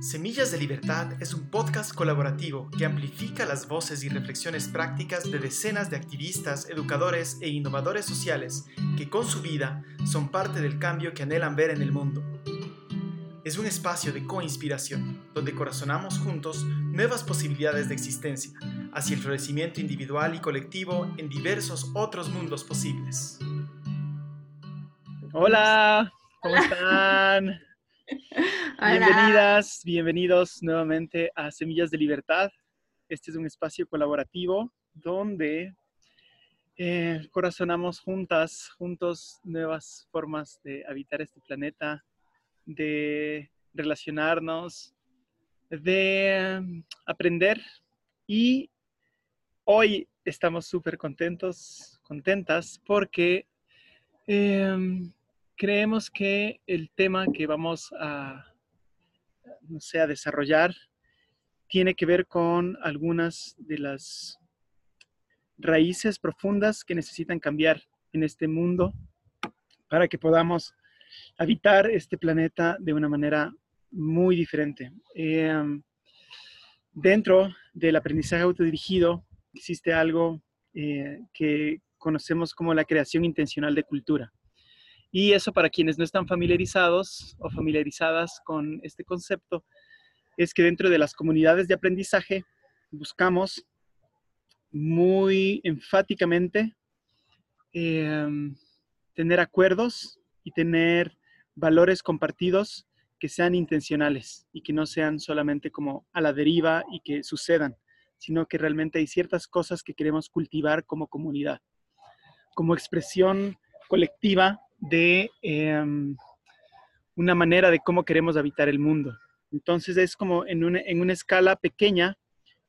Semillas de Libertad es un podcast colaborativo que amplifica las voces y reflexiones prácticas de decenas de activistas, educadores e innovadores sociales que con su vida son parte del cambio que anhelan ver en el mundo. Es un espacio de coinspiración, donde corazonamos juntos nuevas posibilidades de existencia, hacia el florecimiento individual y colectivo en diversos otros mundos posibles. Hola, ¿cómo están? Bienvenidas, bienvenidos nuevamente a Semillas de Libertad. Este es un espacio colaborativo donde eh, corazonamos juntas, juntos, nuevas formas de habitar este planeta, de relacionarnos, de mm, aprender. Y hoy estamos súper contentos, contentas, porque em, creemos que el tema que vamos a, no sé, a desarrollar tiene que ver con algunas de las raíces profundas que necesitan cambiar en este mundo para que podamos habitar este planeta de una manera muy diferente. Em, dentro del aprendizaje autodirigido existe algo eh, que conocemos como la creación intencional de cultura. Y eso para quienes no están familiarizados o familiarizadas con este concepto, es que dentro de las comunidades de aprendizaje buscamos muy enfáticamente em, tener acuerdos y tener valores compartidos que sean intencionales y que no sean solamente como a la deriva y que sucedan, sino que realmente hay ciertas cosas que queremos cultivar como comunidad, como expresión colectiva de em, una manera de cómo queremos habitar el mundo. Entonces es como en una, en una escala pequeña,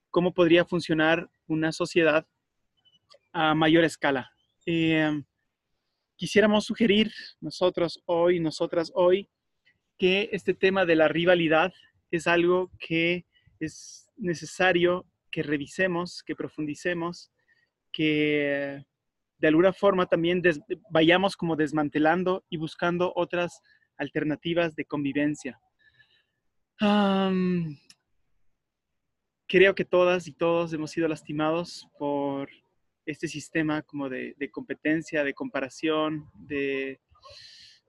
cómo podría funcionar una sociedad a mayor escala. Em, quisiéramos sugerir nosotros hoy, nosotras hoy, que este tema de la rivalidad es algo que es necesario que revisemos, que profundicemos, que de alguna forma también vayamos como desmantelando y buscando otras alternativas de convivencia. creo que todas y todos hemos sido lastimados por este sistema como de, competencia, de comparación,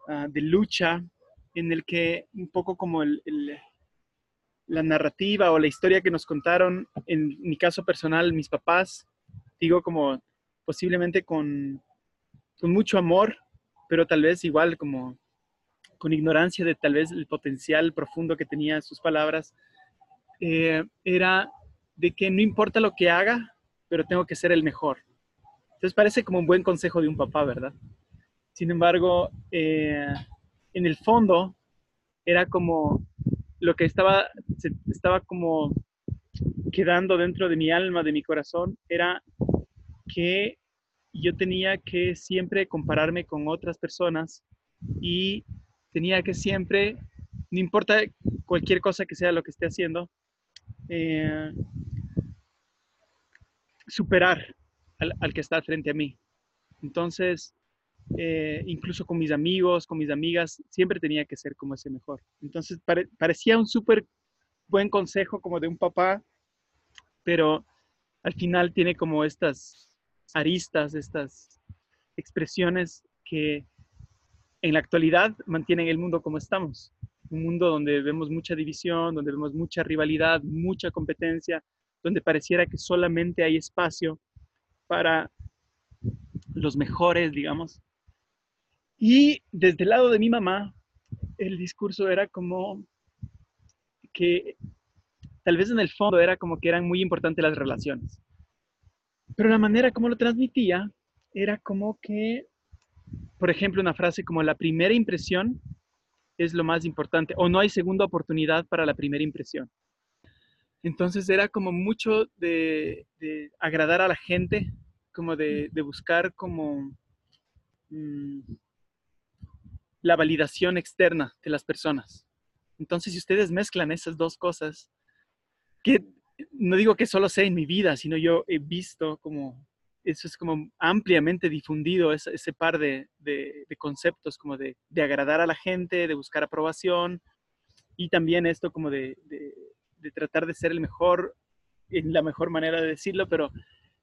ah, de, lucha, en el que un poco como la narrativa o la historia que nos contaron, en mi caso personal, mis papás, digo como posiblemente con, mucho amor, pero tal vez igual como con ignorancia de tal vez el potencial profundo que tenía sus palabras, eh, era de que no importa lo que haga, pero tengo que ser el mejor. Entonces parece como un buen consejo de un papá, ¿verdad? Sin embargo, eh, en el fondo era como lo que estaba, estaba como quedando dentro de mi alma, de mi corazón, era que yo tenía que siempre compararme con otras personas y tenía que siempre, no importa cualquier cosa que sea lo que esté haciendo, eh, superar al, que está frente a mí. Entonces, eh, incluso con mis amigos, con mis amigas, siempre tenía que ser como ese mejor. Entonces, parecía un súper buen consejo como de un papá, pero al final tiene como estas aristas, estas expresiones que en la actualidad mantienen el mundo como estamos. Un mundo donde vemos mucha división, donde vemos mucha rivalidad, mucha competencia, donde pareciera que solamente hay espacio para los mejores, digamos. Y desde el lado de mi mamá, el discurso era como que tal vez en el fondo era como que eran muy importantes las relaciones. Pero la manera como lo transmitía era como que, por ejemplo, una frase como la primera impresión es lo más importante o no hay segunda oportunidad para la primera impresión. Entonces era como mucho de, agradar a la gente, como de, buscar como mm, la validación externa de las personas. Entonces, si ustedes mezclan esas dos cosas, que no digo que solo sea en mi vida, sino yo he visto como eso es como ampliamente difundido, ese, ese par de, de, conceptos como de, de, agradar a la gente, de buscar aprobación y también esto como de, de, tratar de ser el mejor, en la mejor manera de decirlo, pero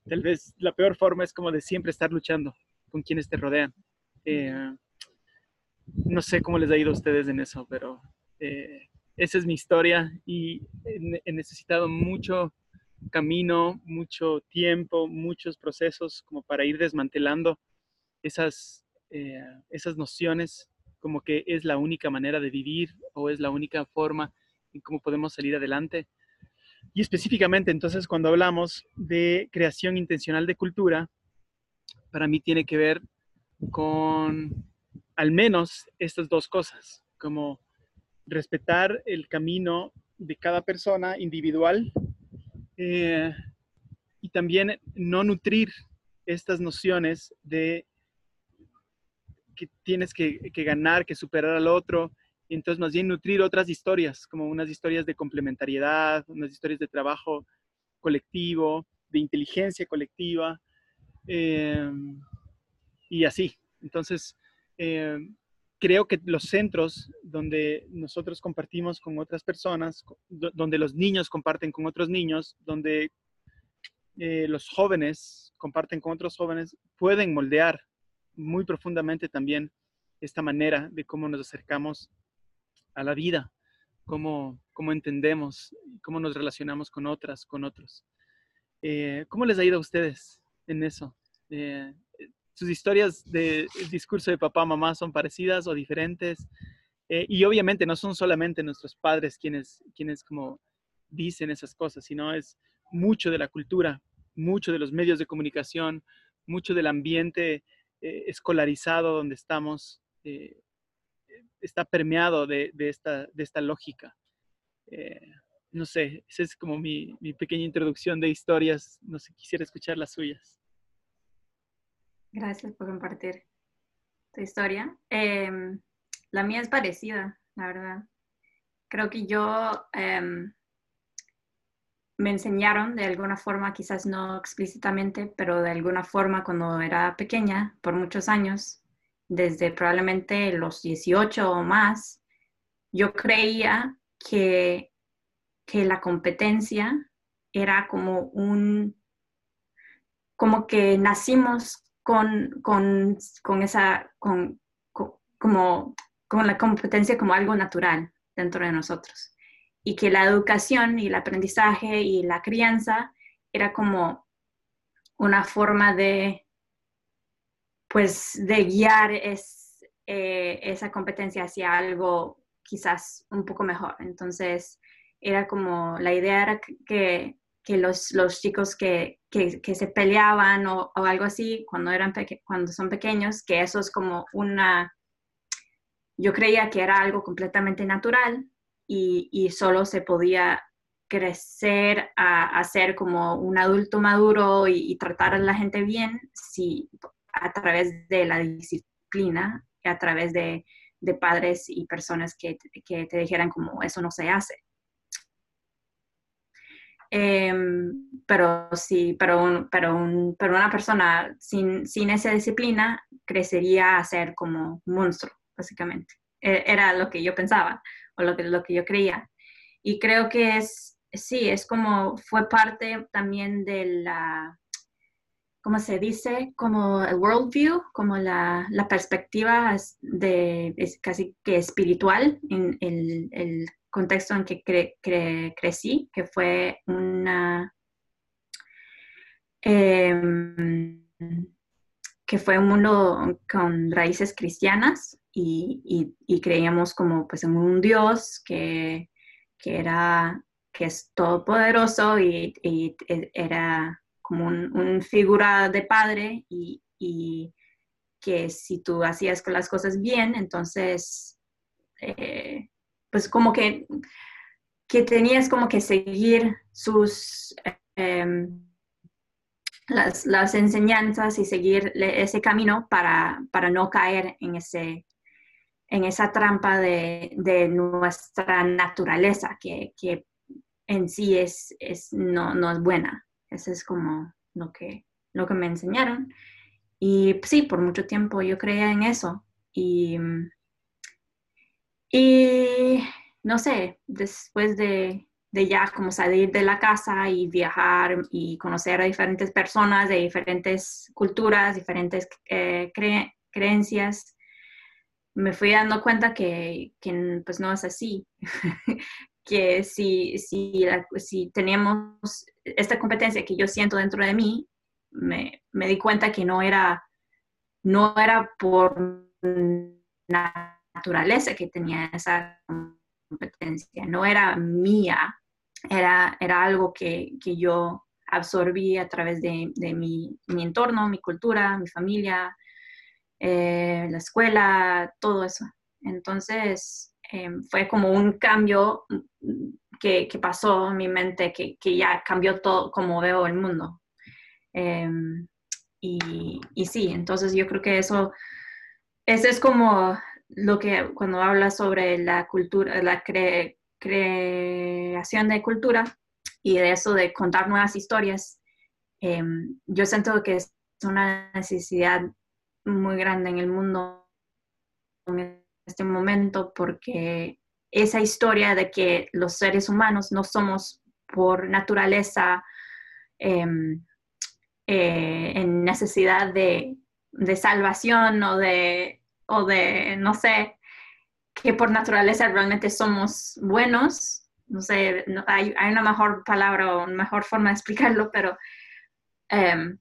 tal vez la peor forma es como de siempre estar luchando con quienes te rodean. Eh, no sé cómo les ha ido a ustedes en eso, pero eh, esa es mi historia y he necesitado mucho camino, mucho tiempo, muchos procesos como para ir desmantelando esas, eh, esas nociones como que es la única manera de vivir o es la única forma en cómo podemos salir adelante. Y específicamente, entonces, cuando hablamos de creación intencional de cultura, para mí tiene que ver con al menos estas dos cosas, como respetar el camino de cada persona individual eh, y también no nutrir estas nociones de que tienes que, ganar, que superar al otro, y entonces más bien nutrir otras historias, como unas historias de complementariedad, unas historias de trabajo colectivo, de inteligencia colectiva, eh, y así. Entonces, eh, creo que los centros donde nosotros compartimos con otras personas, donde los niños comparten con otros niños, donde eh, los jóvenes comparten con otros jóvenes, pueden moldear muy profundamente también esta manera de cómo nos acercamos a la vida, cómo, cómo entendemos, cómo nos relacionamos con otras, con otros. Eh, ¿Cómo les ha ido a ustedes en eso? Eh, sus historias de discurso de papá, mamá son parecidas o diferentes. Eh, y obviamente no son solamente nuestros padres quienes, quienes como dicen esas cosas, sino es mucho de la cultura, mucho de los medios de comunicación, mucho del ambiente eh, escolarizado donde estamos, eh, está permeado de, esta, de esta lógica. no sé, esa es como mi, mi pequeña introducción de historias. No sé, quisiera escuchar las suyas. Gracias por compartir tu historia. Em, la mía es parecida, la verdad. Creo que yo em, me enseñaron de alguna forma, quizás no explícitamente, pero de alguna forma cuando era pequeña, por muchos años, desde probablemente los 18 o más, yo creía que, que la competencia era como un, como que nacimos con, esa, con, como, con la competencia como algo natural dentro de nosotros. Y que la educación y el aprendizaje y la crianza era como una forma de, pues, de guiar eh, esa competencia hacia algo quizás un poco mejor. Entonces, era como, la idea era que, que los, los chicos que, que, se peleaban o, o, algo así cuando, eran cuando son pequeños, que eso es como una, yo creía que era algo completamente natural y, y solo se podía crecer a, ser como un adulto maduro y, tratar a la gente bien si a través de la disciplina, a través de, de padres y personas que, que te dijeran como eso no se hace. Em, pero sí, pero, un, pero, un, pero una persona sin, sin, esa disciplina crecería a ser como un monstruo, básicamente. E, era lo que yo pensaba o lo que, lo que yo creía. Y creo que es, sí, es como, fue parte también de la, ¿cómo se dice? Como el worldview, como la, la perspectiva de, es casi que espiritual en el, el contexto en que crecí, que fue una... Em, que fue un mundo con raíces cristianas y, creíamos como pues en un Dios que, era que es todopoderoso y, y era como un, figura de padre y, y, que si tú hacías las cosas bien, entonces eh, pues como que, que tenías como que seguir sus, em, las, enseñanzas y seguir ese camino para, para no caer en, ese, en esa trampa de, nuestra naturaleza, que, en sí es, es, no, no es buena. Eso es como lo que, lo que me enseñaron. Y sí, por mucho tiempo yo creía en eso. Y no sé, después de, de, ya como salir de la casa y viajar y conocer a diferentes personas de diferentes culturas, diferentes eh, creencias, me fui dando cuenta que, que pues no es así. que si, si, si teníamos esta competencia que yo siento dentro de mí, me, me di cuenta que no era, no era por naturaleza que tenía esa competencia, no era mía, era, era algo que, que yo absorbí a través de, de mi, mi, entorno, mi cultura, mi familia, eh, la escuela, todo eso. Entonces, eh, fue como un cambio que, que, pasó en mi mente, que, que, ya cambió todo como veo el mundo. Eh, y, y, sí, entonces yo creo que eso, eso es como lo que cuando habla sobre la cultura, la creación de cultura y de eso de contar nuevas historias, yo siento que es una necesidad muy grande en el mundo en este momento porque esa historia de que los seres humanos no somos por naturaleza em, eh, en necesidad de, salvación o de, o de, no sé, que por naturaleza realmente somos buenos. No sé, hay, una mejor palabra o una mejor forma de explicarlo, pero em,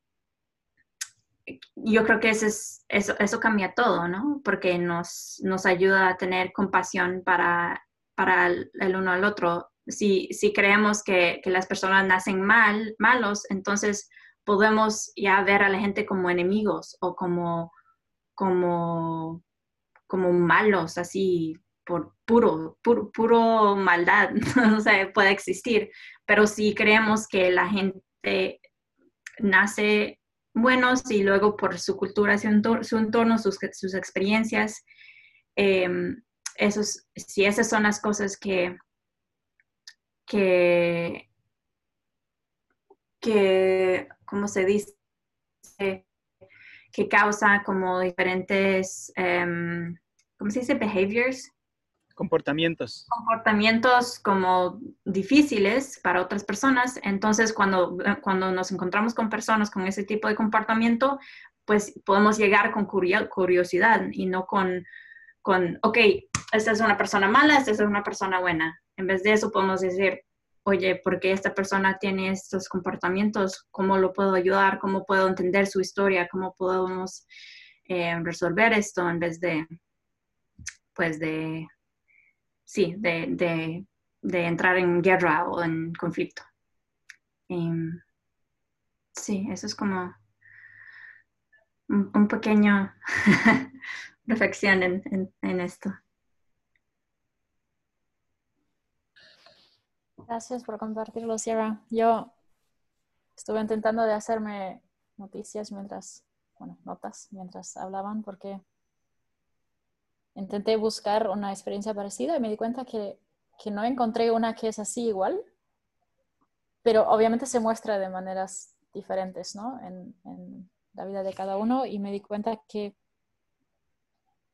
yo creo que eso, es, eso, eso cambia todo, ¿no? Porque nos, nos ayuda a tener compasión para, para el, uno al otro. Si, si creemos que, que, las personas nacen mal, malos, entonces podemos ya ver a la gente como enemigos o como, como, como malos, así por puro, puro, puro maldad, no sé, puede existir. Pero si creemos que la gente nace buenos y luego por su cultura, su entorno, sus, sus experiencias. Em, esos, si esas son las cosas que, que, que ¿cómo se dice? Que causa como diferentes, um, ¿cómo se dice? Behaviors. Comportamientos. Comportamientos como difíciles para otras personas. Entonces, cuando, cuando nos encontramos con personas con ese tipo de comportamiento, pues podemos llegar con curiosidad y no con, con, ok, esta es una persona mala, esta es una persona buena. En vez de eso podemos decir, oye, ¿por qué esta persona tiene estos comportamientos? ¿Cómo lo puedo ayudar? ¿Cómo puedo entender su historia? ¿Cómo podemos eh, resolver esto en vez de, pues, de sí, de, entrar en guerra o en conflicto. Em, sí, eso es como un, pequeño reflexión en, esto. Gracias por compartirlo, Sierra. Yo estuve intentando de hacerme noticias mientras, bueno, notas mientras hablaban porque intenté buscar una experiencia parecida y me di cuenta que, que no encontré una que es así igual, pero obviamente se muestra de maneras diferentes ¿no? en, la vida de cada uno y me di cuenta que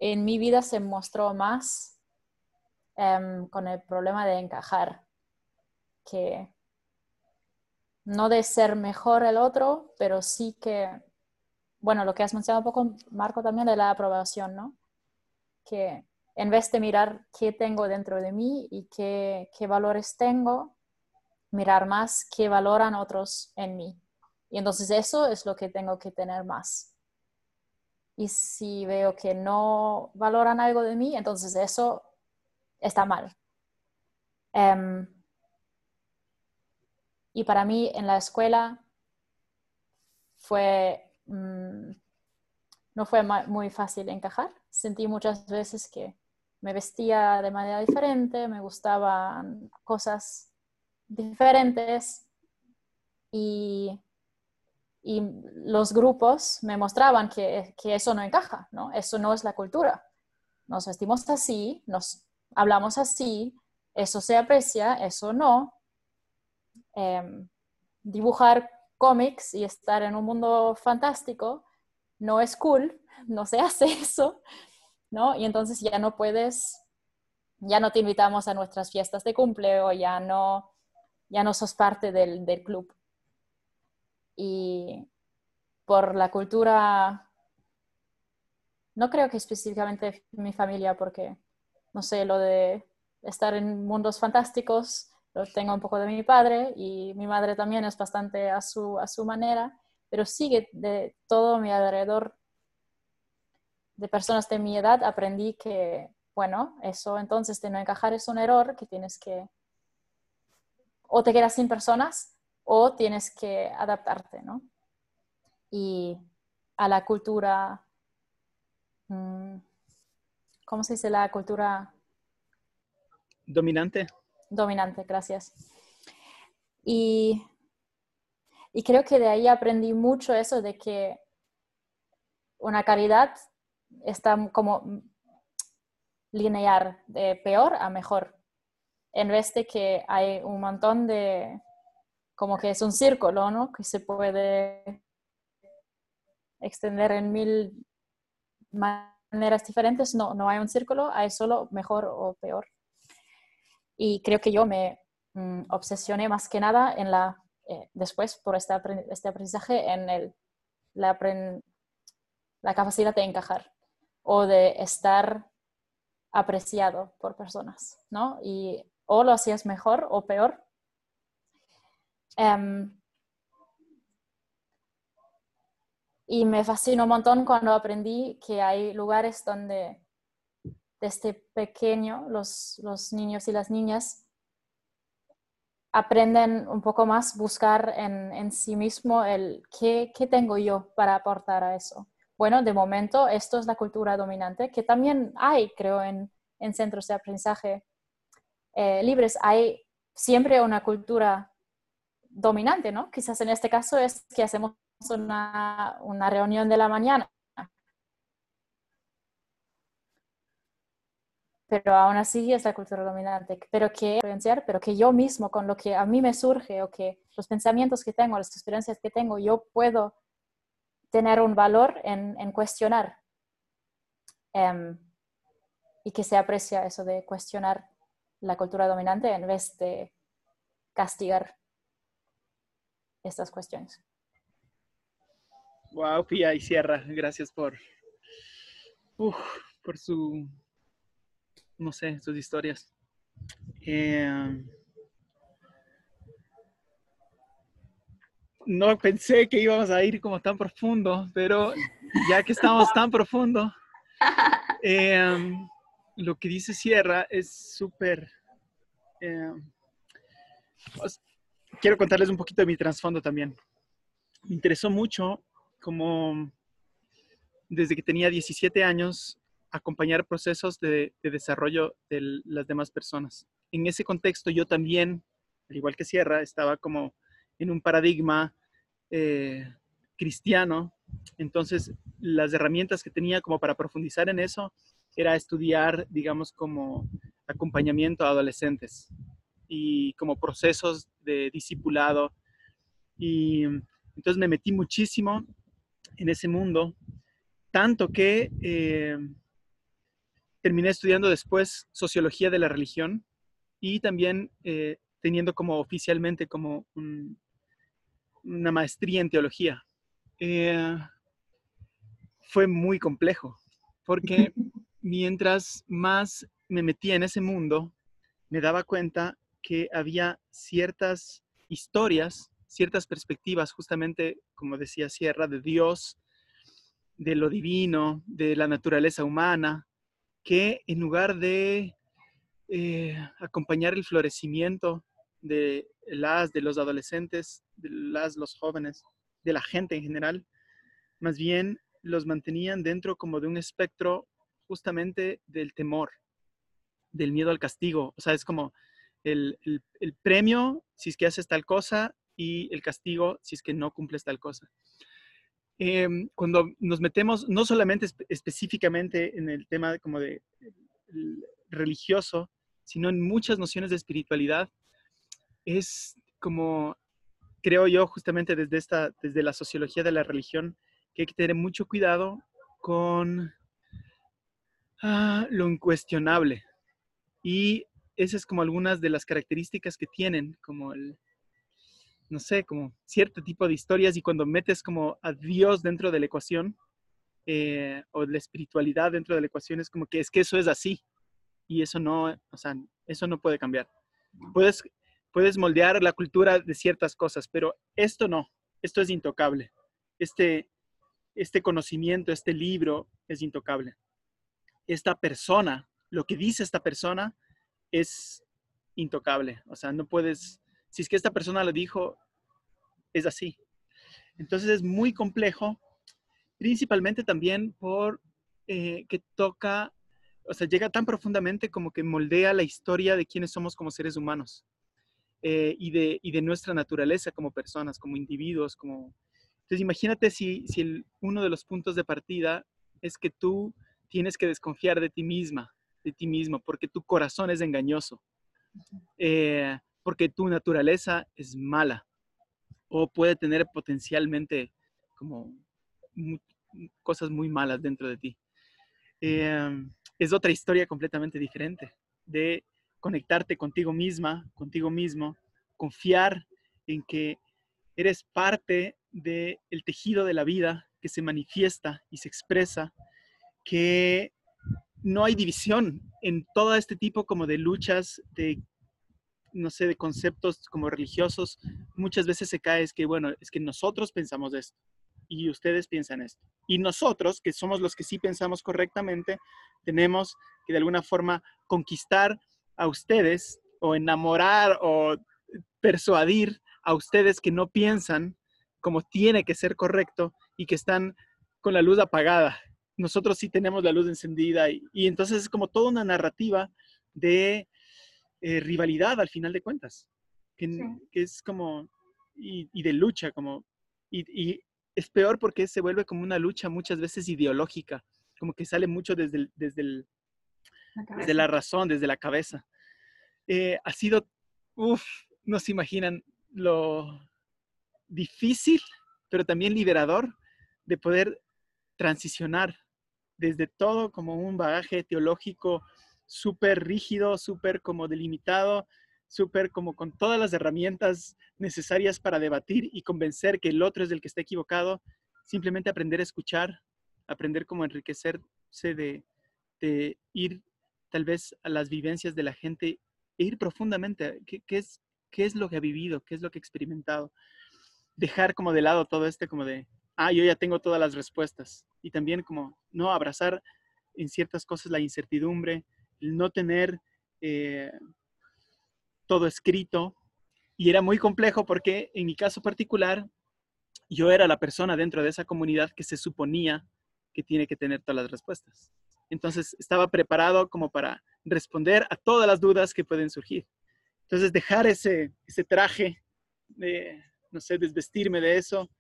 en mi vida se mostró más um, con el problema de encajar, que no de ser mejor el otro, pero sí que, bueno, lo que has mencionado un poco, Marco, también de la aprobación, ¿no? que en vez de mirar qué tengo dentro de mí y qué, qué valores tengo, mirar más qué valoran otros en mí. Y entonces eso es lo que tengo que tener más. Y si veo que no valoran algo de mí, entonces eso está mal. Um, y para mí en la escuela fue, mm, no fue muy fácil encajar sentí muchas veces que me vestía de manera diferente, me gustaban cosas diferentes y, y los grupos me mostraban que, que, eso no encaja, ¿no? Eso no es la cultura. Nos vestimos así, nos hablamos así, eso se aprecia, eso no. Em, dibujar cómics y estar en un mundo fantástico no es cool, no se hace eso, ¿no? Y entonces ya no puedes ya no te invitamos a nuestras fiestas de cumple o ya no, ya no sos parte del, del club. Y por la cultura, no creo que específicamente mi familia, porque, no sé, lo de estar en mundos fantásticos, lo tengo un poco de mi padre y mi madre también es bastante a su, a su manera, pero sigue de todo mi alrededor de personas de mi edad aprendí que, bueno, eso entonces de no encajar es un error que tienes que, o te quedas sin personas o tienes que adaptarte, ¿no? Y a la cultura, mm, ¿cómo se dice la cultura? Dominante. Dominante, gracias. Y, creo que de ahí aprendí mucho eso de que una caridad está como lineal, de peor a mejor, en vez de que hay un montón de, como que es un círculo, ¿no? Que se puede extender en mil maneras diferentes. No, no hay un círculo, hay solo mejor o peor. Y creo que yo me mm, obsesioné más que nada en la, eh, después por este, este, aprendizaje en el, la, la capacidad de encajar o de estar apreciado por personas, ¿no? Y o lo hacías mejor o peor. Em, y me fascinó un montón cuando aprendí que hay lugares donde desde pequeño los, los niños y las niñas aprenden un poco más buscar en, en sí mismo el ¿qué, qué tengo yo para aportar a eso bueno, de momento esto es la cultura dominante, que también hay, creo, en, centros de aprendizaje eh, libres. Hay siempre una cultura dominante, ¿no? Quizás en este caso es que hacemos una, reunión de la mañana. Pero aún así es la cultura dominante. Pero que, pero que yo mismo, con lo que a mí me surge o que los pensamientos que tengo, las experiencias que tengo, yo puedo tener un valor en, cuestionar em, y que se aprecia eso de cuestionar la cultura dominante en vez de castigar estas cuestiones. Wow, Pia y Sierra, gracias por, por su, no sé, sus historias. Em, no pensé que íbamos a ir como tan profundo, pero ya que estamos tan profundo, em, lo que dice Sierra es súper... Em, quiero contarles un poquito de mi trasfondo también. Me interesó mucho como desde que tenía 17 años acompañar procesos de, de desarrollo de las demás personas. En ese contexto yo también, al igual que Sierra, estaba como en un paradigma eh, cristiano. Entonces, las herramientas que tenía como para profundizar en eso era estudiar, digamos, como acompañamiento a adolescentes y como procesos de discipulado. Y entonces me metí muchísimo en ese mundo, tanto que eh, terminé estudiando después sociología de la religión y también eh, teniendo como oficialmente como una maestría en teología. Eh, fue muy complejo, porque mientras más me metía en ese mundo, me daba cuenta que había ciertas historias, ciertas perspectivas, justamente, como decía Sierra, de Dios, de lo divino, de la naturaleza humana, que en lugar de eh, acompañar el florecimiento de las, de los adolescentes, de las, los jóvenes, de la gente en general, más bien los mantenían dentro como de un espectro justamente del temor, del miedo al castigo. O sea, es como el, el, premio si es que haces tal cosa y el castigo si es que no cumples tal cosa. Em, cuando nos metemos no solamente específicamente en el tema como de religioso, sino en muchas nociones de espiritualidad, es como, creo yo, justamente desde, esta, desde la sociología de la religión, que hay que tener mucho cuidado con ah, lo incuestionable. Y esas es como algunas de las características que tienen, como el, no sé, como cierto tipo de historias y cuando metes como a Dios dentro de la ecuación eh, o la espiritualidad dentro de la ecuación es como que es que eso es así y eso no, o sea, eso no puede cambiar. Puedes, puedes moldear la cultura de ciertas cosas, pero esto no, esto es intocable. Este, este conocimiento, este libro es intocable. Esta persona, lo que dice esta persona es intocable. O sea, no puedes, si es que esta persona lo dijo, es así. Entonces es muy complejo, principalmente también por eh, que toca, o sea, llega tan profundamente como que moldea la historia de quiénes somos como seres humanos eh, y, de, y de nuestra naturaleza como personas, como individuos, como entonces imagínate si, si uno de los puntos de partida es que tú tienes que desconfiar de ti misma, de ti mismo, porque tu corazón es engañoso, eh, porque tu naturaleza es mala o puede tener potencialmente como cosas muy malas dentro de ti. Eh, es otra historia completamente diferente de conectarte contigo misma, contigo mismo, confiar en que eres parte del tejido de la vida que se manifiesta y se expresa, que no hay división en todo este tipo como de luchas, de, no sé, de conceptos como religiosos. Muchas veces se cae es que, bueno, es que nosotros pensamos esto y ustedes piensan esto. Y nosotros, que somos los que sí pensamos correctamente, tenemos que de alguna forma conquistar a ustedes o enamorar o persuadir a ustedes que no piensan como tiene que ser correcto y que están con la luz apagada. Nosotros sí tenemos la luz encendida y, entonces es como toda una narrativa de eh, rivalidad al final de cuentas, que, es como, y, de lucha, como, y, es peor porque se vuelve como una lucha muchas veces ideológica, como que sale mucho desde, desde, el, la desde la razón, desde la cabeza. Eh, ha sido, uff, no se imaginan lo difícil, pero también liberador de poder transicionar desde todo como un bagaje teológico súper rígido, súper como delimitado, súper como con todas las herramientas necesarias para debatir y convencer que el otro es el que está equivocado, simplemente aprender a escuchar, aprender como enriquecerse de, de ir tal vez a las vivencias de la gente e ir profundamente, ¿qué, qué es, qué es lo que ha vivido, qué es lo que ha experimentado. Dejar como de lado todo este como de, ah, yo ya tengo todas las respuestas. Y también como no abrazar en ciertas cosas la incertidumbre, no tener eh, todo escrito. Y era muy complejo porque en mi caso particular, yo era la persona dentro de esa comunidad que se suponía que tiene que tener todas las respuestas. Entonces estaba preparado como para responder a todas las dudas que pueden surgir. Entonces, dejar ese, ese traje, de, no sé, desvestirme de eso,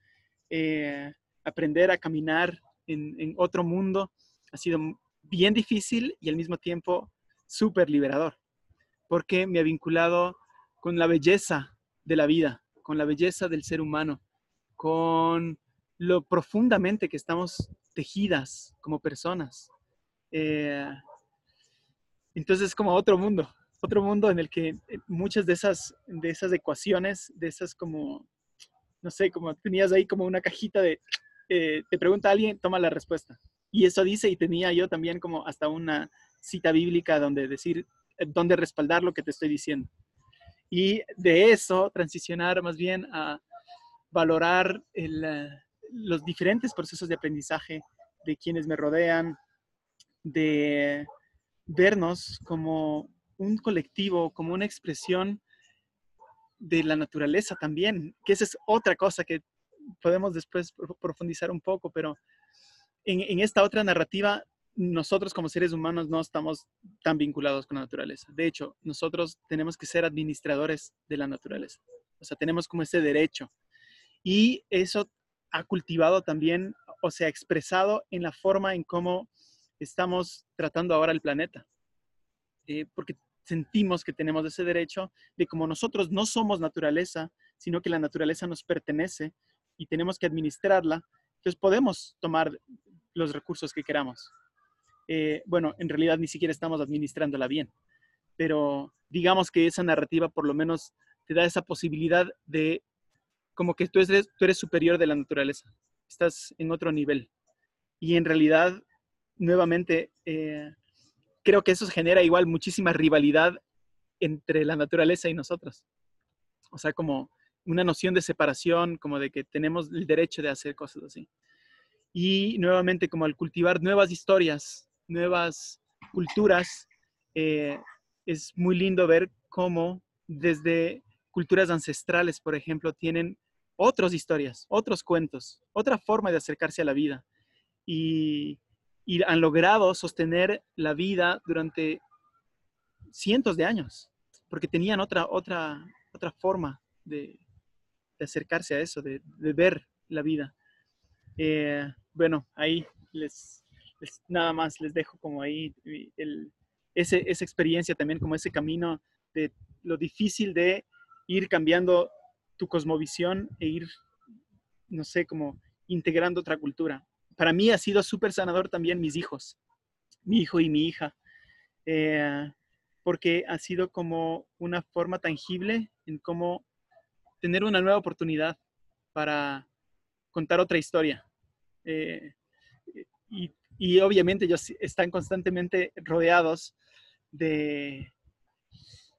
eh, aprender a caminar en, en, otro mundo, ha sido bien difícil y al mismo tiempo súper liberador, porque me ha vinculado con la belleza de la vida, con la belleza del ser humano, con lo profundamente que estamos tejidas como personas. Eh, entonces es como otro mundo, otro mundo en el que muchas de esas, de esas ecuaciones, de esas como, no sé, como tenías ahí como una cajita de, eh, te pregunta alguien, toma la respuesta. Y eso dice, y tenía yo también como hasta una cita bíblica donde decir, eh, donde respaldar lo que te estoy diciendo. Y de eso transicionar más bien a valorar los diferentes procesos de aprendizaje de quienes me rodean, de vernos como un colectivo, como una expresión de la naturaleza también, que esa es otra cosa que podemos después profundizar un poco, pero en, esta otra narrativa, nosotros como seres humanos no estamos tan vinculados con la naturaleza. De hecho, nosotros tenemos que ser administradores de la naturaleza. O sea, tenemos como ese derecho. Y eso ha cultivado también, o sea, expresado en la forma en cómo estamos tratando ahora el planeta. Eh, porque sentimos que tenemos ese derecho de como nosotros no somos naturaleza, sino que la naturaleza nos pertenece y tenemos que administrarla, entonces podemos tomar los recursos que queramos. Eh, bueno, en realidad ni siquiera estamos administrándola bien, pero digamos que esa narrativa por lo menos te da esa posibilidad de como que tú eres, superior de la naturaleza, estás en otro nivel. Y en realidad, nuevamente, eh, creo que eso genera igual muchísima rivalidad entre la naturaleza y nosotros. O sea, como una noción de separación, como de que tenemos el derecho de hacer cosas así. Y nuevamente, como al cultivar nuevas historias, nuevas culturas, eh, es muy lindo ver cómo desde culturas ancestrales, por ejemplo, tienen otras historias, otros cuentos, otra forma de acercarse a la vida. Y, han logrado sostener la vida durante cientos de años, porque tenían otra, otra, otra forma de, acercarse a eso, de, ver la vida. Eh, bueno, ahí les, nada más les dejo como ahí esa experiencia también, como ese camino de lo difícil de ir cambiando tu cosmovisión e ir, no sé, como integrando otra cultura. Para mí ha sido súper sanador también mis hijos, mi hijo y mi hija, eh, porque ha sido como una forma tangible en cómo tener una nueva oportunidad para contar otra historia. Eh, y, y, obviamente ellos están constantemente rodeados de,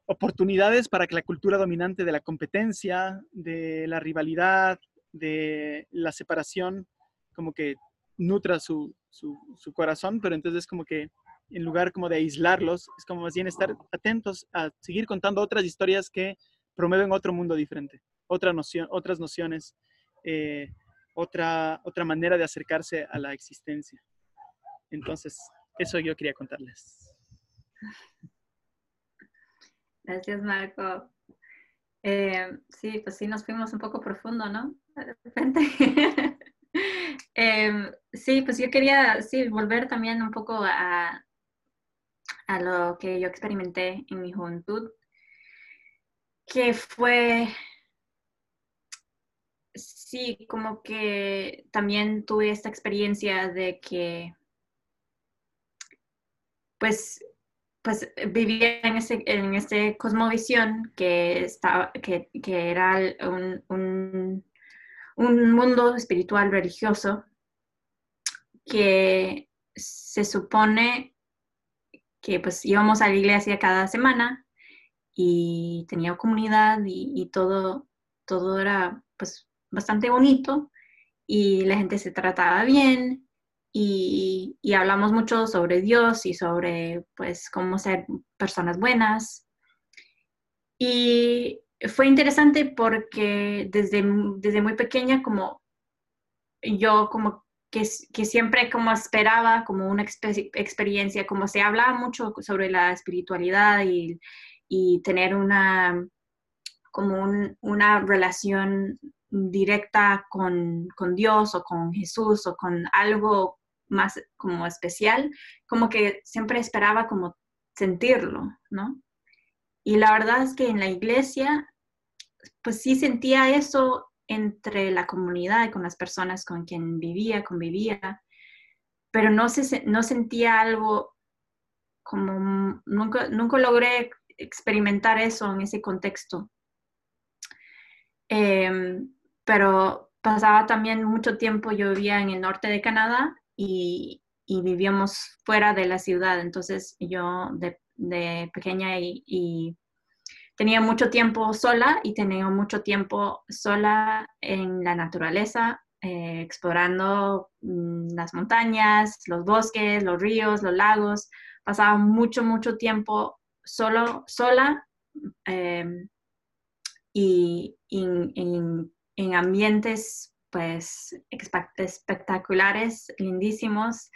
oportunidades para que la cultura dominante de la competencia, de la rivalidad, de la separación, como que nutra su, corazón, pero entonces como que en lugar como de aislarlos, es como más bien estar atentos a seguir contando otras historias que promueven otro mundo diferente, otra noción, otras nociones, eh, otra, otra manera de acercarse a la existencia. Entonces, eso yo quería contarles. Gracias, Marco. Eh, sí, pues sí, nos fuimos un poco profundo, ¿no? De repente. Em, sí, pues yo quería, sí, volver también un poco a, a lo que yo experimenté en mi juventud, que fue, sí, como que también tuve esta experiencia de que, pues pues vivía en ese, en ese cosmovisión que, estaba, que, que era un, un, un, mundo espiritual religioso que se supone que pues íbamos a la iglesia cada semana y tenía comunidad y, y todo, todo era pues bastante bonito y la gente se trataba bien y, hablamos mucho sobre Dios y sobre pues cómo ser personas buenas. Y fue interesante porque desde, desde muy pequeña como yo como que, siempre como esperaba como una experiencia, como se hablaba mucho sobre la espiritualidad y, y tener una como una relación directa con, con, Dios o con Jesús o con algo más como especial, como que siempre esperaba como sentirlo, ¿no? Y la verdad es que en la iglesia, pues sí sentía eso entre la comunidad con las personas con quien vivía, convivía, pero no, se, no sentía algo como, nunca, nunca logré experimentar eso en ese contexto. Em, pero pasaba también mucho tiempo, yo vivía en el norte de Canadá y, vivíamos fuera de la ciudad. Entonces yo de, pequeña y, tenía mucho tiempo sola y tenía mucho tiempo sola en la naturaleza, eh, explorando mm, las montañas, los bosques, los ríos, los lagos. Pasaba mucho, mucho tiempo solo, sola em, y en ambientes pues espectaculares, lindísimos.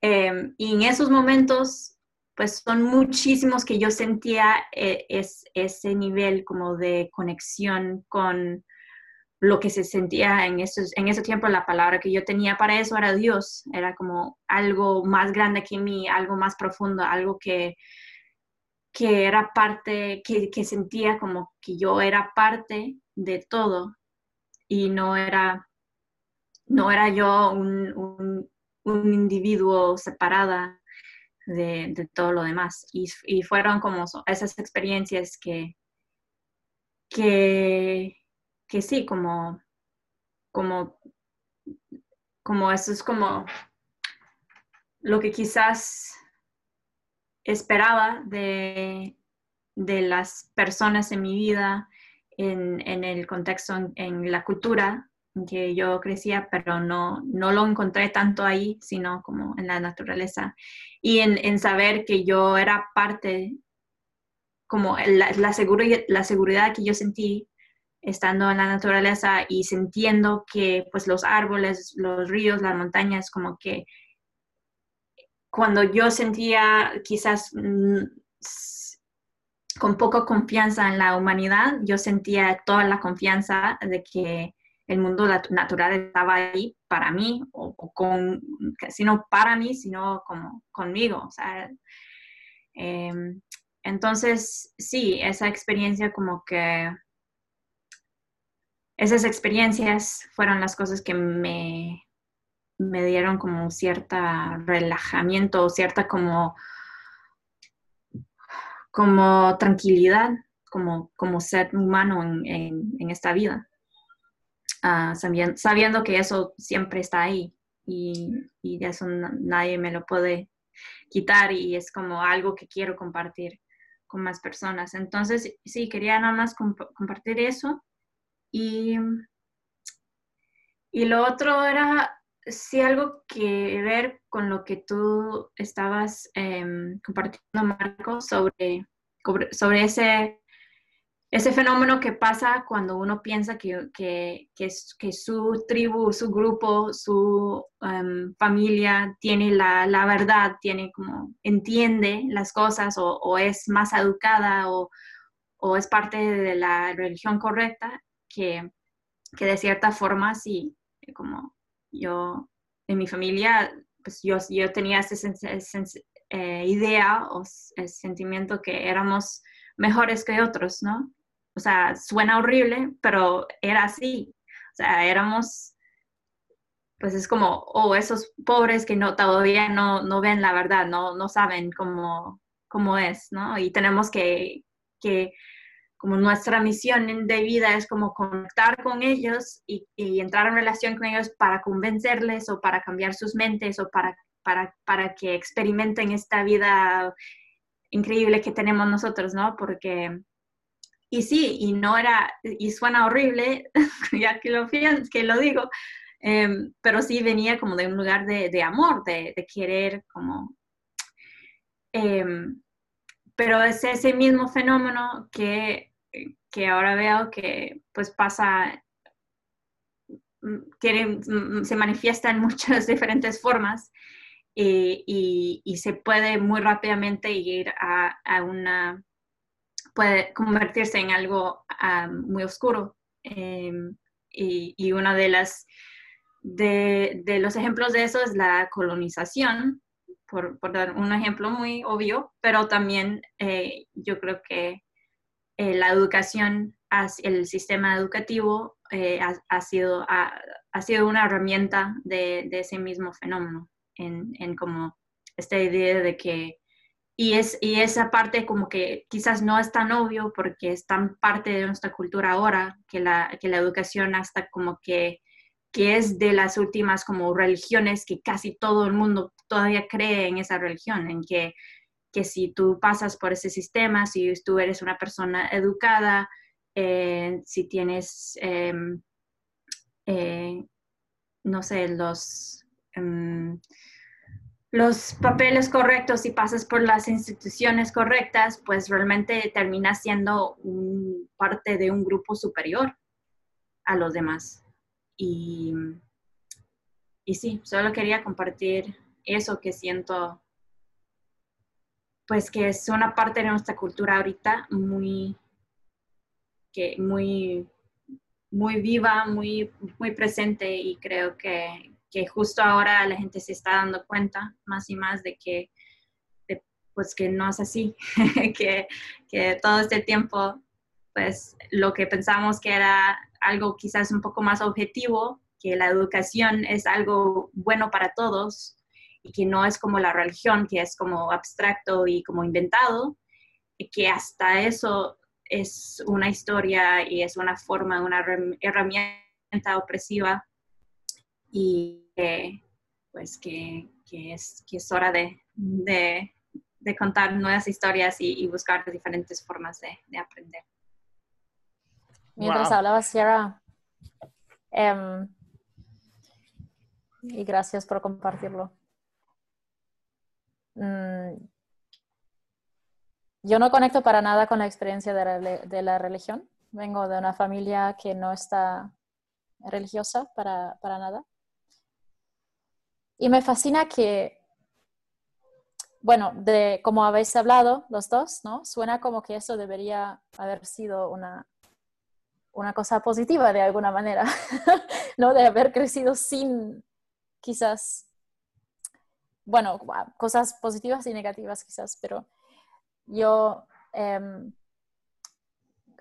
Em, y en esos momentos, pues son muchísimos que yo sentía eh, es, ese nivel como de conexión con lo que se sentía en, esos, en ese tiempo, la palabra que yo tenía para eso era Dios, era como algo más grande que mí, algo más profundo, algo que, que era parte, que, que sentía como que yo era parte de todo y no era, no era yo un, un, individuo separada de, todo lo demás. Y, y, fueron como esas experiencias que, que, que sí, como, como, como eso es como lo que quizás esperaba de, de las personas en mi vida, en, en el contexto, en, la cultura en que yo crecía, pero no, no lo encontré tanto ahí, sino como en la naturaleza. Y en, en saber que yo era parte, como la, la, seguridad, la seguridad que yo sentí estando en la naturaleza y sintiendo que pues los árboles, los ríos, las montañas, como que cuando yo sentía quizás mm, con poca confianza en la humanidad, yo sentía toda la confianza de que el mundo natural estaba ahí para mí, o, con, sino para mí, sino como conmigo. Em, entonces, sí, esa experiencia como que, esas experiencias fueron las cosas que me, me dieron como cierta relajamiento, cierta como como tranquilidad, como, como ser humano en, en, esta vida, uh, sabiendo, sabiendo, que eso siempre está ahí y, y eso nadie me lo puede quitar y es como algo que quiero compartir con más personas. Entonces, sí, quería nada más compartir eso. Y, y lo otro era, sí, algo que ver con lo que tú estabas em, compartiendo, Marco, sobre, sobre ese, ese fenómeno que pasa cuando uno piensa que, que, que, su tribu, su grupo, su em, familia tiene la, la, verdad, tiene como, entiende las cosas o, o es más educada o, o, es parte de la religión correcta, que, que de cierta forma sí, como yo en mi familia, pues yo, yo tenía esa eh, idea o el sentimiento que éramos mejores que otros, ¿no? O sea, suena horrible, pero era así. O sea, éramos, pues es como, oh, esos pobres que no, todavía no, no ven la verdad, no, no saben cómo, cómo es, ¿no? Y tenemos que, que como nuestra misión de vida es como conectar con ellos y, entrar en relación con ellos para convencerles o para cambiar sus mentes o para, para, para, que experimenten esta vida increíble que tenemos nosotros, ¿no? Porque, y sí, y no era, y suena horrible, ya que lo, que lo digo, em, pero sí venía como de un lugar de, de amor, de, de, querer como... Em, pero es ese mismo fenómeno que que ahora veo que pues pasa, quiere, mm, se manifiesta en muchas diferentes formas y, se puede muy rápidamente ir a, una, puede convertirse en algo muy oscuro. Em, y, una de las, de, los ejemplos de eso es la colonización, por, por dar un ejemplo muy obvio, pero también eh, yo creo que eh, la educación, el sistema educativo eh, ha, sido, ha, sido una herramienta de, ese mismo fenómeno, en, en, como esta idea de que, y, es, y esa parte como que quizás no es tan obvio porque es tan parte de nuestra cultura ahora, que la, que la educación hasta como que que es de las últimas como religiones que casi todo el mundo todavía cree en esa religión, en que que si tú pasas por ese sistema, si tú eres una persona educada, eh, si tienes, em, eh, no sé, los, em, los papeles correctos y pasas por las instituciones correctas, pues realmente terminas siendo parte de un grupo superior a los demás. Y, y sí, solo quería compartir eso que siento pues que es una parte de nuestra cultura ahorita muy, que muy, muy viva, muy, muy presente y creo que, que, justo ahora la gente se está dando cuenta más y más de que, pues que no es así, que, que todo este tiempo, pues lo que pensamos que era algo quizás un poco más objetivo, que la educación es algo bueno para todos y que no es como la religión, que es como abstracto y como inventado, y que hasta eso es una historia y es una forma, una herramienta opresiva y pues que, es, que es hora de, contar nuevas historias y, buscar diferentes formas de, aprender. Mientras hablaba Sierra, em, y gracias por compartirlo. Mm, yo no conecto para nada con la experiencia de la, religión. Vengo de una familia que no está religiosa para, nada. Y me fascina que, bueno, de como habéis hablado los dos, ¿no? Suena como que eso debería haber sido una, una cosa positiva de alguna manera, ¿no? De haber crecido sin quizás, bueno, cosas positivas y negativas quizás, pero yo em,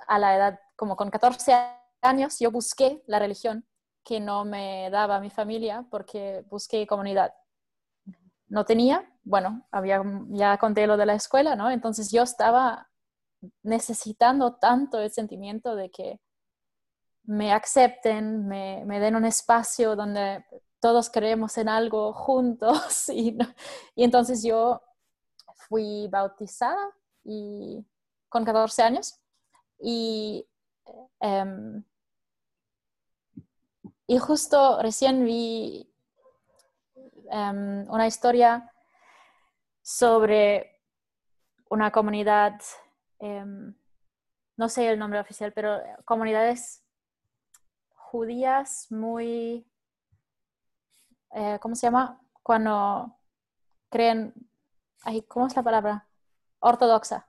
a la edad, como con 14 años, yo busqué la religión que no me daba mi familia porque busqué comunidad. No tenía, bueno, había, ya conté lo de la escuela, ¿no? Entonces yo estaba necesitando tanto el sentimiento de que me acepten, me, den un espacio donde todos creemos en algo juntos. Y, y entonces yo fui bautizada y, con 14 años y, em, y justo recién vi em, una historia sobre una comunidad, em, no sé el nombre oficial, pero comunidades judías muy, eh, ¿cómo se llama? Cuando creen, ¿cómo es la palabra? ortodoxa,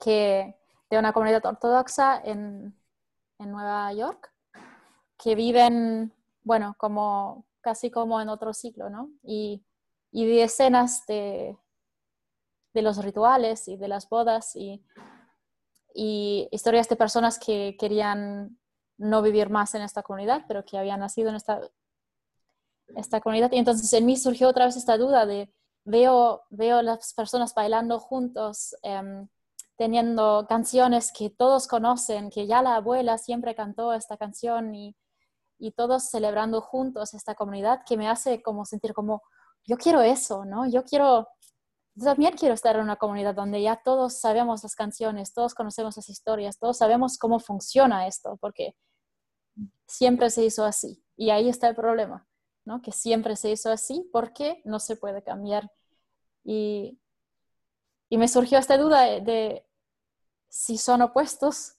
que, de una comunidad ortodoxa en, Nueva York, que viven, bueno, como casi como en otro ciclo, ¿no? Y, y de escenas de, de los rituales y de las bodas y, y historias de personas que querían no vivir más en esta comunidad, pero que habían nacido en esta, esta comunidad. Y entonces en mí surgió otra vez esta duda de veo, veo las personas bailando juntos, em, teniendo canciones que todos conocen, que ya la abuela siempre cantó esta canción y, y todos celebrando juntos esta comunidad que me hace como sentir como, yo quiero eso, ¿no? Yo quiero, también quiero estar en una comunidad donde ya todos sabemos las canciones, todos conocemos las historias, todos sabemos cómo funciona esto, porque siempre se hizo así. Y ahí está el problema, ¿no? Que siempre se hizo así porque no se puede cambiar y, me surgió esta duda de, si son opuestos,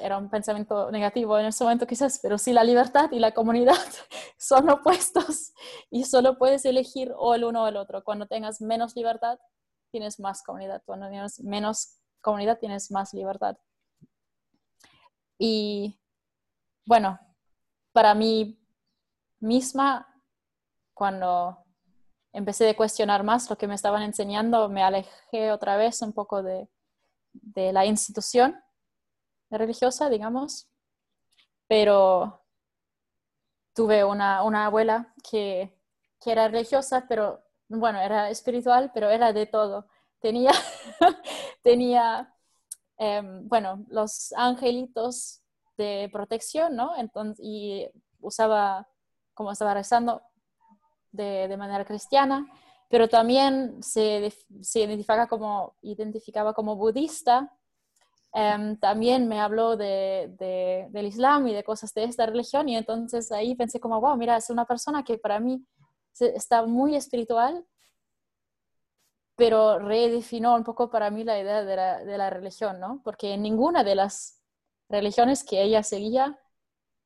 era un pensamiento negativo en ese momento quizás, pero si la libertad y la comunidad son opuestos y solo puedes elegir o el uno o el otro. Cuando tengas menos libertad, tienes más comunidad. Cuando tienes menos comunidad, tienes más libertad. Y bueno, para mí misma, cuando empecé a cuestionar más lo que me estaban enseñando, me alejé otra vez un poco de, la institución religiosa, digamos, pero tuve una, abuela que, era religiosa, pero bueno, era espiritual, pero era de todo. Tenía, tenía em, bueno, los angelitos de protección, ¿no? Entonces, y usaba, como estaba rezando, de, manera cristiana, pero también se, se identificaba, como, identificaba como budista. Em, también me habló de, del Islam y de cosas de esta religión y entonces ahí pensé como, wow, mira, es una persona que para mí está muy espiritual, pero redefinió un poco para mí la idea de la, de la religión, ¿no? Porque en ninguna de las religiones que ella seguía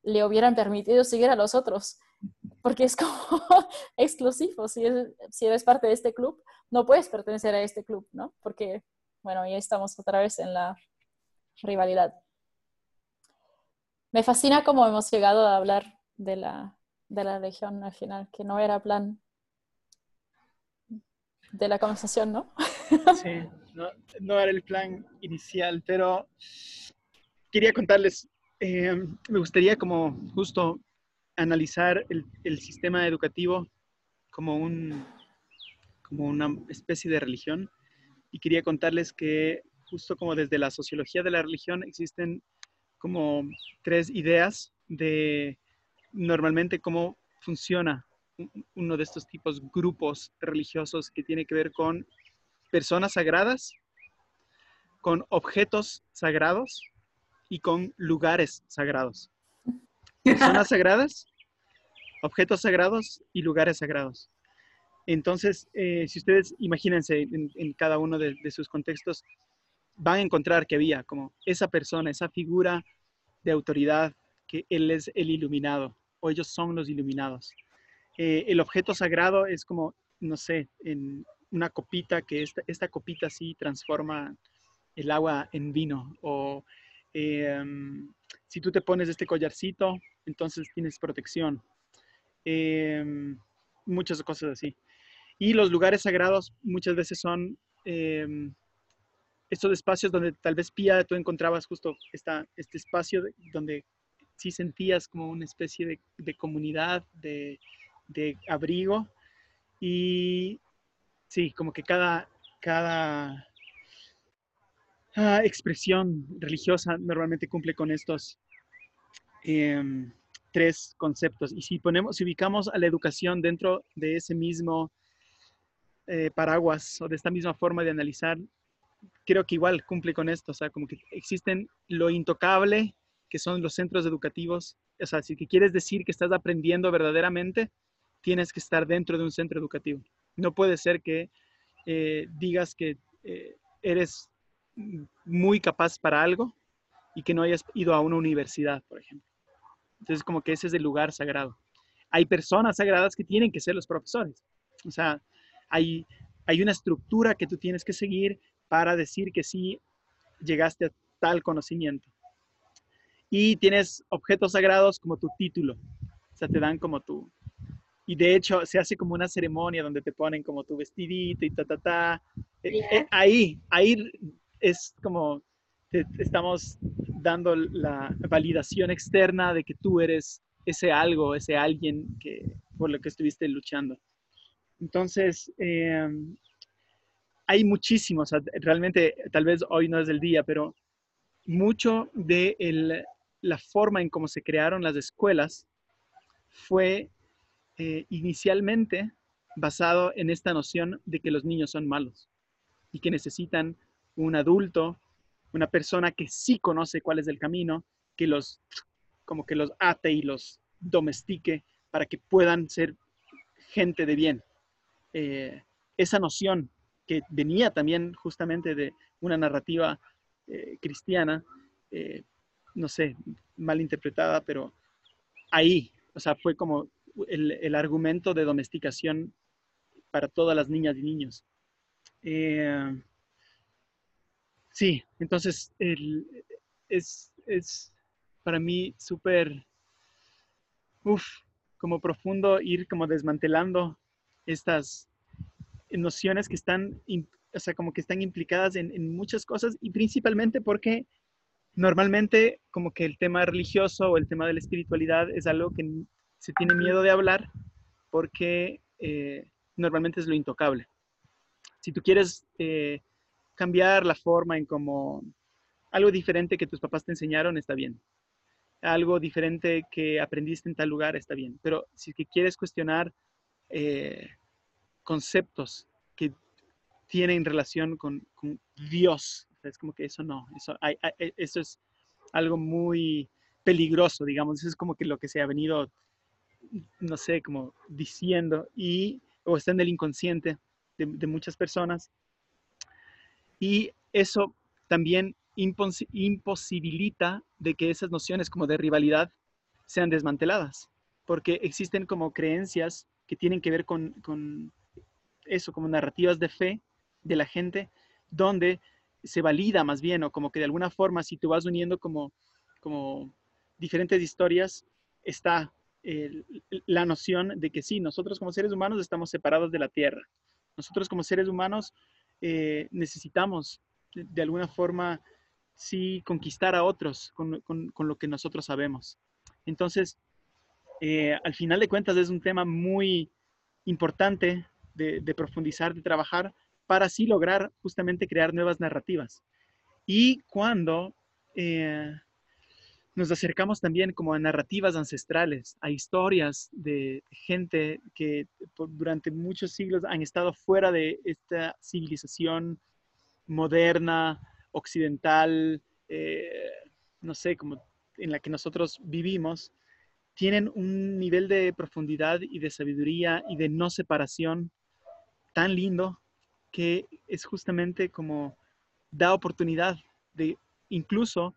le hubieran permitido seguir a los otros porque es como exclusivo. Si, si eres parte de este club, no puedes pertenecer a este club, ¿no? Porque, bueno, ya estamos otra vez en la rivalidad. Me fascina cómo hemos llegado a hablar de la, de la religión al final, que no era plan de la conversación, ¿no? Sí, no, no era el plan inicial, pero quería contarles, eh, me gustaría como justo analizar el, sistema educativo como, un, como una especie de religión y quería contarles que justo como desde la sociología de la religión existen como tres ideas de normalmente cómo funciona uno de estos tipos grupos religiosos que tiene que ver con personas sagradas, con objetos sagrados y con lugares sagrados. Personas sagradas, objetos sagrados y lugares sagrados. Entonces, eh, si ustedes imagínense en, cada uno de, sus contextos, van a encontrar que había como esa persona, esa figura de autoridad, que él es el iluminado o ellos son los iluminados. Eh, el objeto sagrado es como, no sé, en una copita, que esta, esta copita sí transforma el agua en vino. O em, si tú te pones este collarcito, entonces tienes protección. Em, muchas cosas así. Y los lugares sagrados muchas veces son em, estos espacios donde tal vez Pía tú encontrabas justo esta, este espacio donde sí sentías como una especie de, comunidad, de, abrigo. Y sí, como que cada, cada ah, expresión religiosa normalmente cumple con estos em, tres conceptos. Y si ponemos, ubicamos a la educación dentro de ese mismo eh, paraguas o de esta misma forma de analizar, creo que igual cumple con esto, o sea, como que existen lo intocable, que son los centros educativos, o sea, si quieres decir que estás aprendiendo verdaderamente, tienes que estar dentro de un centro educativo. No puede ser que eh, digas que eh, eres muy capaz para algo y que no hayas ido a una universidad, por ejemplo. Entonces, como que ese es el lugar sagrado. Hay personas sagradas que tienen que ser los profesores. O sea, hay, hay una estructura que tú tienes que seguir para decir que sí llegaste a tal conocimiento. Y tienes objetos sagrados como tu título. O sea, te dan como tu... Y de hecho se hace como una ceremonia donde te ponen como tu vestidito y ta, ta, ta. Eh, eh, ahí, ahí es como te, estamos dando la validación externa de que tú eres ese algo, ese alguien que, por lo que estuviste luchando. Entonces, em, hay muchísimos, realmente tal vez hoy no es el día, pero mucho de la forma en cómo se crearon las escuelas fue eh, inicialmente basado en esta noción de que los niños son malos y que necesitan un adulto, una persona que sí conoce cuál es el camino, que los como que los ate y los domestique para que puedan ser gente de bien. Eh, esa noción que venía también justamente de una narrativa eh, cristiana, eh, no sé, mal interpretada, pero ahí, o sea, fue como el, argumento de domesticación para todas las niñas y niños. sí, entonces es, es para mí súper, uff, como profundo ir como desmantelando estas nociones que están, o sea, como que están implicadas en, muchas cosas y principalmente porque normalmente como que el tema religioso o el tema de la espiritualidad es algo que se tiene miedo de hablar porque eh, normalmente es lo intocable. Si tú quieres eh, cambiar la forma en como algo diferente que tus papás te enseñaron, está bien. Algo diferente que aprendiste en tal lugar, está bien. Pero si quieres cuestionar eh, conceptos que tienen relación con, Dios. es como que eso no, eso, e, eso es algo muy peligroso, digamos. Eso es como que lo que se ha venido, no sé, como diciendo y o está en el inconsciente de, muchas personas. Y eso también imposibilita de que esas nociones como de rivalidad sean desmanteladas, porque existen como creencias que tienen que ver con eso, como narrativas de fe de la gente, donde se valida más bien, o como que de alguna forma, si tú vas uniendo como, como diferentes historias, está la noción de que sí, nosotros como seres humanos estamos separados de la tierra. Nosotros como seres humanos eh, necesitamos de, alguna forma, sí, conquistar a otros con, con, lo que nosotros sabemos. Entonces, eh, al final de cuentas es un tema muy, importante de, profundizar, de trabajar, para así lograr justamente crear nuevas narrativas. Y cuando eh, nos acercamos también como a narrativas ancestrales, a historias de gente que durante muchos siglos han estado fuera de esta civilización moderna, occidental, eh, no sé, como en la que nosotros vivimos, tienen un nivel de profundidad y de sabiduría y de no separación tan lindo que es justamente como da oportunidad de incluso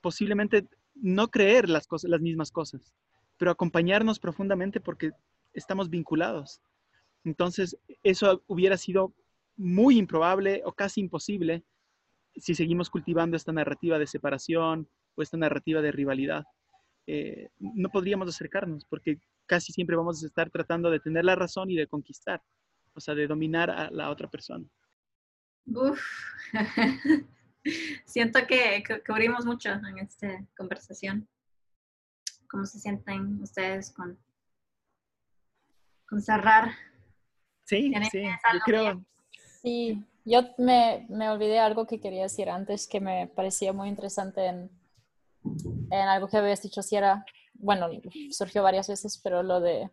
posiblemente no creer las, cosas, las mismas cosas, pero acompañarnos profundamente porque estamos vinculados. Entonces, eso hubiera sido muy improbable o casi imposible si seguimos cultivando esta narrativa de separación o esta narrativa de rivalidad. Eh, no podríamos acercarnos porque casi siempre vamos a estar tratando de tener la razón y de conquistar, o sea, de dominar a la otra persona. Uf. Siento que, cubrimos mucho en esta conversación. ¿Cómo se sienten ustedes con, con cerrar? Sí, sí, yo creo. Sí, yo me, me, olvidé algo que quería decir antes que me parecía muy interesante en, en algo que habías dicho, si era, bueno, surgió varias veces, pero lo de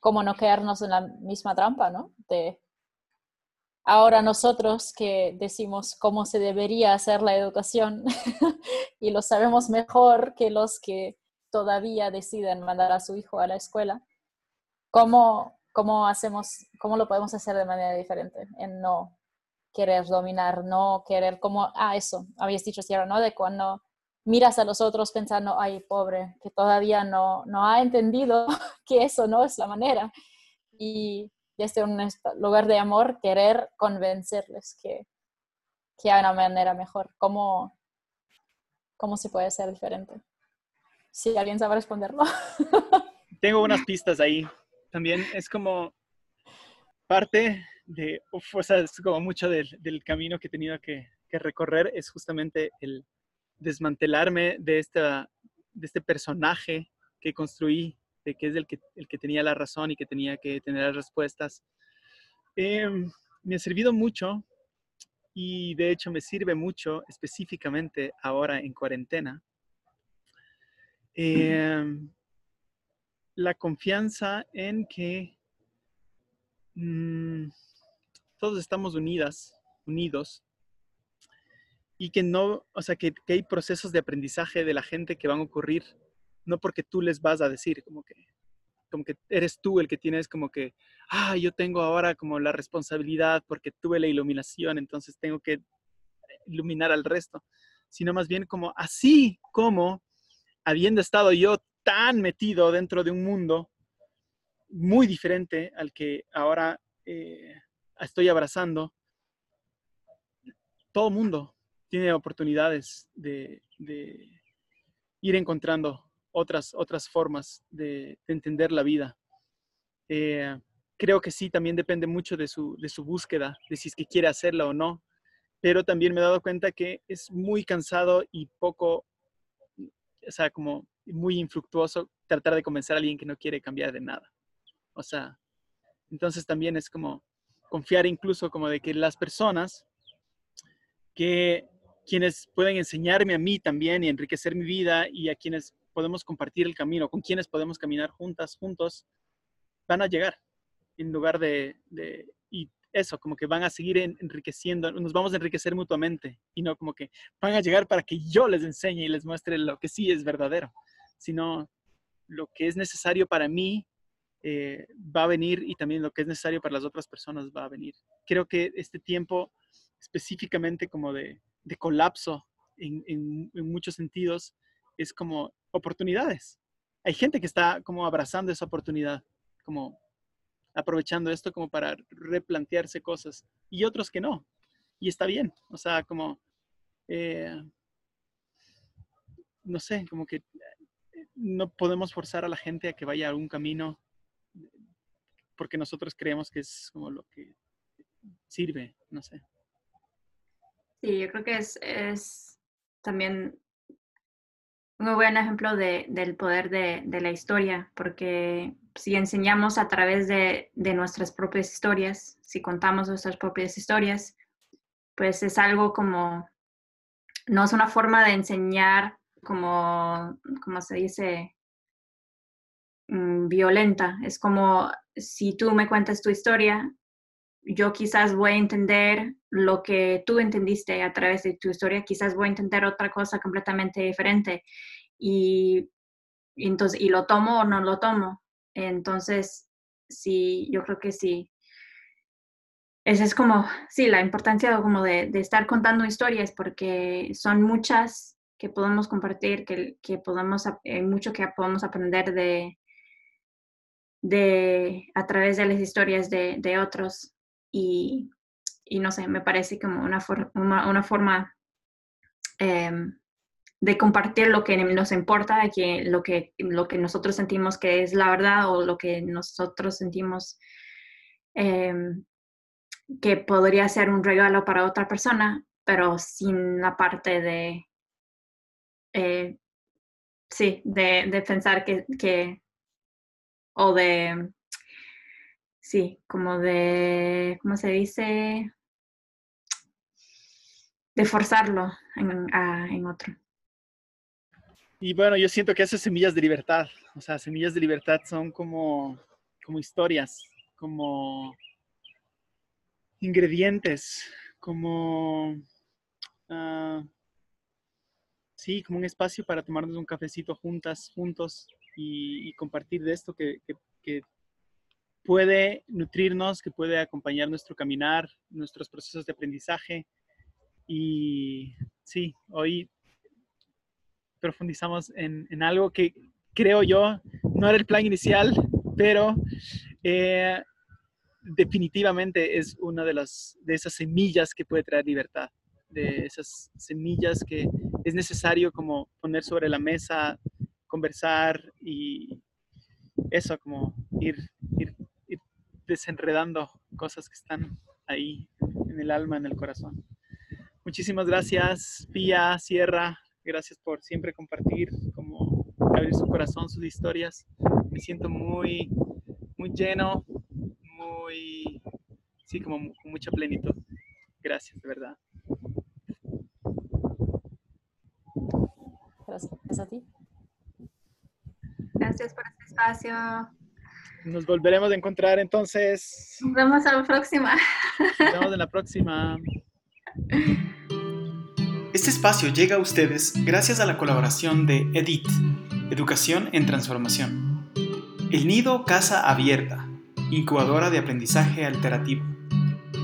cómo no quedarnos en la misma trampa, ¿no? De ahora nosotros que decimos cómo se debería hacer la educación y lo sabemos mejor que los que todavía deciden mandar a su hijo a la escuela, ¿cómo, cómo, hacemos, cómo lo podemos hacer de manera diferente? En no querer dominar, no querer como, ah, eso, habías dicho, Sierra, ¿no? De cuando miras a los otros pensando, ay, pobre, que todavía no, no ha entendido que eso no es la manera. Y desde un lugar de amor, querer convencerles que, que hay una manera mejor. ¿Cómo, ¿Cómo se puede ser diferente? Si alguien sabe responderlo. Tengo unas pistas ahí. También es como parte de, o sea, es como mucho del, del camino que he tenido que, que, recorrer, es justamente el desmantelarme de, esta, de este personaje que construí de que es el que, el que tenía la razón y que tenía que tener las respuestas. Em, me ha servido mucho y de hecho me sirve mucho específicamente ahora en cuarentena. Em, la confianza en que mm, todos estamos unidas, unidos, y que no, o sea, que, que, hay procesos de aprendizaje de la gente que van a ocurrir no porque tú les vas a decir, como que, como que eres tú el que tienes como que, ah, yo tengo ahora como la responsabilidad porque tuve la iluminación, entonces tengo que iluminar al resto, sino más bien como así como habiendo estado yo tan metido dentro de un mundo muy diferente al que ahora eh, estoy abrazando, todo mundo tiene oportunidades de, ir encontrando otras, otras formas de, entender la vida. Eh, creo que sí, también depende mucho de su, de su búsqueda, de si es que quiere hacerla o no, pero también me he dado cuenta que es muy cansado y poco, o sea, como muy infructuoso tratar de convencer a alguien que no quiere cambiar de nada. O sea, entonces también es como confiar incluso como de que las personas que quienes pueden enseñarme a mí también y enriquecer mi vida y a quienes podemos compartir el camino, con quienes podemos caminar juntas, juntos, van a llegar en lugar de, y eso, como que van a seguir enriqueciendo, nos vamos a enriquecer mutuamente y no como que van a llegar para que yo les enseñe y les muestre lo que sí es verdadero, sino lo que es necesario para mí eh, va a venir y también lo que es necesario para las otras personas va a venir. Creo que este tiempo específicamente como de, colapso en, muchos sentidos es como oportunidades. Hay gente que está como abrazando esa oportunidad, como aprovechando esto como para replantearse cosas y otros que no. Y está bien, o sea, como, eh, no sé, como que no podemos forzar a la gente a que vaya a algún camino porque nosotros creemos que es como lo que sirve, no sé. Sí, yo creo que es, es también un buen ejemplo de, del poder de, de, la historia, porque si enseñamos a través de, de, nuestras propias historias, si contamos nuestras propias historias, pues es algo como, no es una forma de enseñar como, como se dice, mm, violenta. Es como si tú me cuentas tu historia, yo quizás voy a entender lo que tú entendiste a través de tu historia, quizás voy a entender otra cosa completamente diferente. Y, entonces, y lo tomo o no lo tomo. Entonces, sí, yo creo que sí. Esa es como, sí, la importancia como de, estar contando historias, porque son muchas que podemos compartir, que, que podemos, hay mucho que podemos aprender de, de, a través de las historias de, de otros y, no sé, me parece como una, una, forma em, de compartir lo que nos importa, que lo, que, lo que nosotros sentimos que es la verdad o lo que nosotros sentimos em, que podría ser un regalo para otra persona, pero sin la parte de, eh, sí, de, pensar que, o de sí, como de, ¿cómo se dice? De forzarlo en, otro. Y bueno, yo siento que esas semillas de libertad, o sea, semillas de libertad son como, como historias, como ingredientes, como, uh, sí, como un espacio para tomarnos un cafecito juntas, juntos y, compartir de esto que, que puede nutrirnos, que puede acompañar nuestro caminar, nuestros procesos de aprendizaje. Y sí, hoy profundizamos en, algo que creo yo no era el plan inicial, pero eh, definitivamente es una de, las, de esas semillas que puede traer libertad, de esas semillas que es necesario como poner sobre la mesa, conversar y eso, como ir, ir desenredando cosas que están ahí en el alma, en el corazón. Muchísimas gracias, Pía, Sierra. Gracias por siempre compartir, como abrir su corazón, sus historias. Me siento muy, muy lleno, muy, sí, como con mucha plenitud. Gracias, de verdad. Gracias a ti. Gracias por este espacio. Nos volveremos a encontrar entonces. Nos vemos a la próxima. Nos vemos en la próxima. Este espacio llega a ustedes gracias a la colaboración de EDIT, Educación en Transformación. El Nido Casa Abierta, incubadora de aprendizaje alternativo.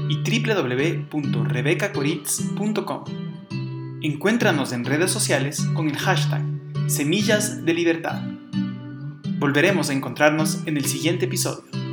Y www.rebecacoritz.com. Encuéntranos en redes sociales con el hashtag Semillas de Libertad. Volveremos a encontrarnos en el siguiente episodio.